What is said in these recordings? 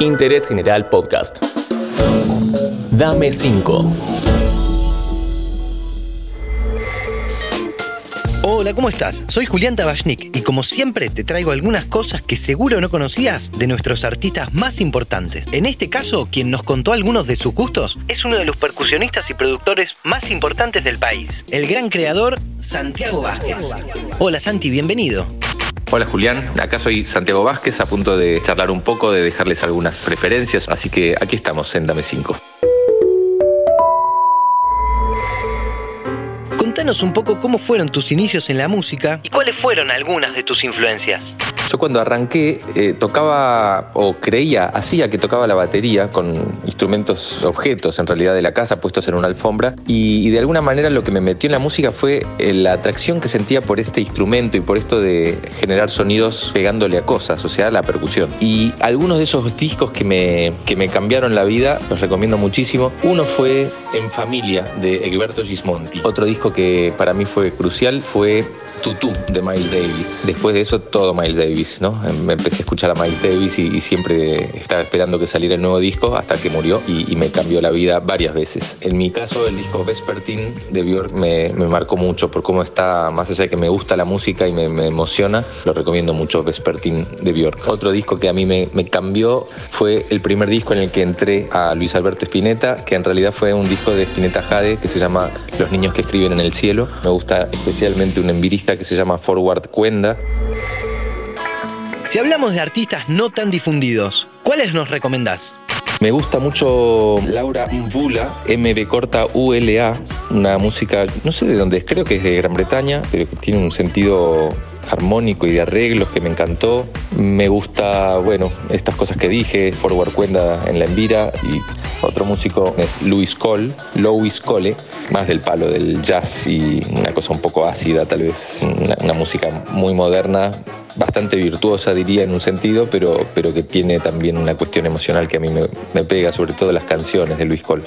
Interés General Podcast. Dame 5. Hola, ¿cómo estás? Soy Julián Tabachnik y como siempre te traigo algunas cosas que seguro no conocías de nuestros artistas más importantes. En este caso, quien nos contó algunos de sus gustos es uno de los percusionistas y productores más importantes del país, el gran creador Santiago Vázquez. Hola Santi, bienvenido. Hola Julián, acá soy Santiago Vázquez, a punto de charlar un poco, de dejarles algunas preferencias, así que aquí estamos en Dame 5. Contanos un poco cómo fueron tus inicios en la música y cuáles fueron algunas de tus influencias. Yo cuando arranqué eh, tocaba o creía, hacía que tocaba la batería con instrumentos, objetos en realidad de la casa puestos en una alfombra y, de alguna manera lo que me metió en la música fue eh, la atracción que sentía por este instrumento y por esto de generar sonidos pegándole a cosas, o sea, la percusión. Y algunos de esos discos que me, que me cambiaron la vida, los recomiendo muchísimo. Uno fue En Familia de Egberto Gismonti. Otro disco que para mí fue crucial fue Tutu de Miles Davis. Después de eso, todo Miles Davis, Me empecé a escuchar a Miles Davis y, siempre estaba esperando que saliera el nuevo disco hasta que murió y, me cambió la vida varias veces. En mi caso, el disco Vespertine de Björk me, marcó mucho por cómo está, más allá de que me gusta la música y me, emociona, lo recomiendo mucho Vespertine de Björk. Otro disco que a mí me, me cambió fue el primer disco en el que entré a Luis Alberto Spinetta, que en realidad fue un disco de Spinetta Jade que se llama Los niños que escriben en el cielo. Me gusta especialmente un envirista que se llama Forward Cuenda. Si hablamos de artistas no tan difundidos, ¿cuáles nos recomendás? Me gusta mucho Laura Mvula, MB corta ULA, una música, no sé de dónde es, creo que es de Gran Bretaña, pero que tiene un sentido armónico y de arreglos que me encantó. Me gusta, bueno, estas cosas que dije, Forward Cuenda en la Envira y otro músico es Louis Cole, Louis Cole, más del palo del jazz y una cosa un poco ácida, tal vez una, música muy moderna, bastante virtuosa diría en un sentido, pero, pero que tiene también una cuestión emocional que a mí me, me pega, sobre todo las canciones de Louis Cole.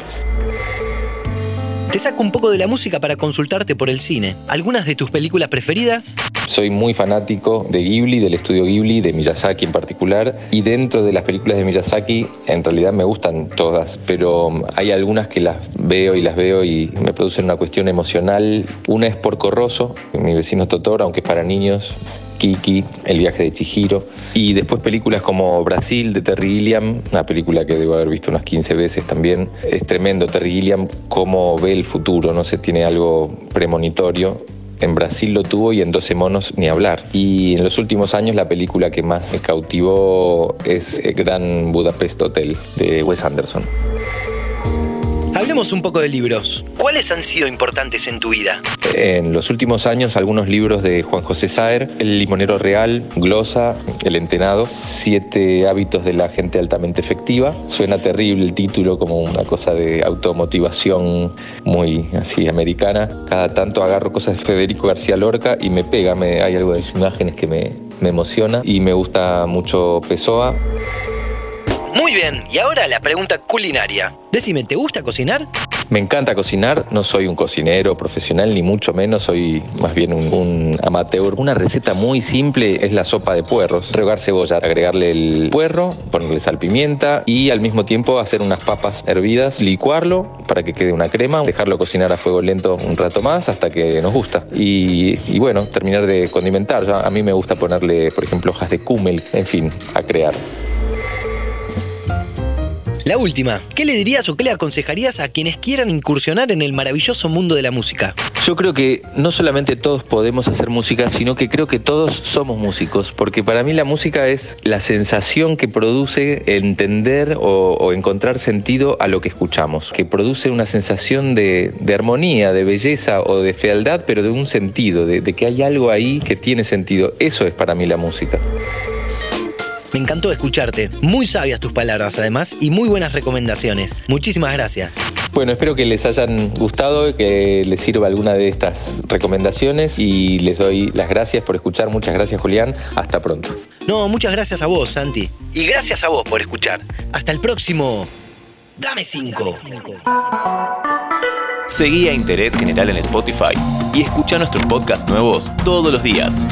Te saco un poco de la música para consultarte por el cine. ¿Algunas de tus películas preferidas? Soy muy fanático de Ghibli, del estudio Ghibli, de Miyazaki en particular. Y dentro de las películas de Miyazaki, en realidad me gustan todas, pero hay algunas que las veo y las veo y me producen una cuestión emocional. Una es Porco Rosso, mi vecino Totoro, aunque es para niños. Kiki, El viaje de Chihiro, y después películas como Brasil de Terry Gilliam, una película que debo haber visto unas 15 veces también. Es tremendo Terry Gilliam cómo ve el futuro, no sé, tiene algo premonitorio. En Brasil lo tuvo y en 12 monos ni hablar. Y en los últimos años la película que más me cautivó es El Gran Budapest Hotel de Wes Anderson. Hablemos un poco de libros. ¿Cuáles han sido importantes en tu vida? En los últimos años, algunos libros de Juan José Saer, El limonero real, Glosa, El entenado, Siete hábitos de la gente altamente efectiva. Suena terrible el título, como una cosa de automotivación muy así americana. Cada tanto agarro cosas de Federico García Lorca y me pega, hay algo de sus imágenes que me, me emociona y me gusta mucho Pessoa. Muy bien, y ahora la pregunta culinaria. Decime, ¿te gusta cocinar? Me encanta cocinar, no soy un cocinero profesional ni mucho menos, soy más bien un, amateur. Una receta muy simple es la sopa de puerros. Regar cebolla, agregarle el puerro, ponerle sal, pimienta y al mismo tiempo hacer unas papas hervidas, licuarlo para que quede una crema, dejarlo cocinar a fuego lento un rato más hasta que nos gusta. Y, bueno, terminar de condimentar. a mí me gusta ponerle, por ejemplo, hojas de cúmel, en fin, a crear. La última, ¿qué le dirías o qué le aconsejarías a quienes quieran incursionar en el maravilloso mundo de la música? Yo creo que no solamente todos podemos hacer música, sino que creo que todos somos músicos, porque para mí la música es la sensación que produce entender o, encontrar sentido a lo que escuchamos, que produce una sensación de, armonía, de belleza o de fealdad, pero de un sentido, de que hay algo ahí que tiene sentido. Eso es para mí la música. Me encantó escucharte. Muy sabias tus palabras, además, y muy buenas recomendaciones. Muchísimas gracias. Bueno, espero que les hayan gustado, que les sirva alguna de estas recomendaciones y les doy las gracias por escuchar. Muchas gracias, Julián. Hasta pronto. No, muchas gracias a vos, Santi. Y gracias a vos por escuchar. Hasta el próximo. Dame 5. Seguí a Interés General en Spotify y escucha nuestros podcasts nuevos todos los días.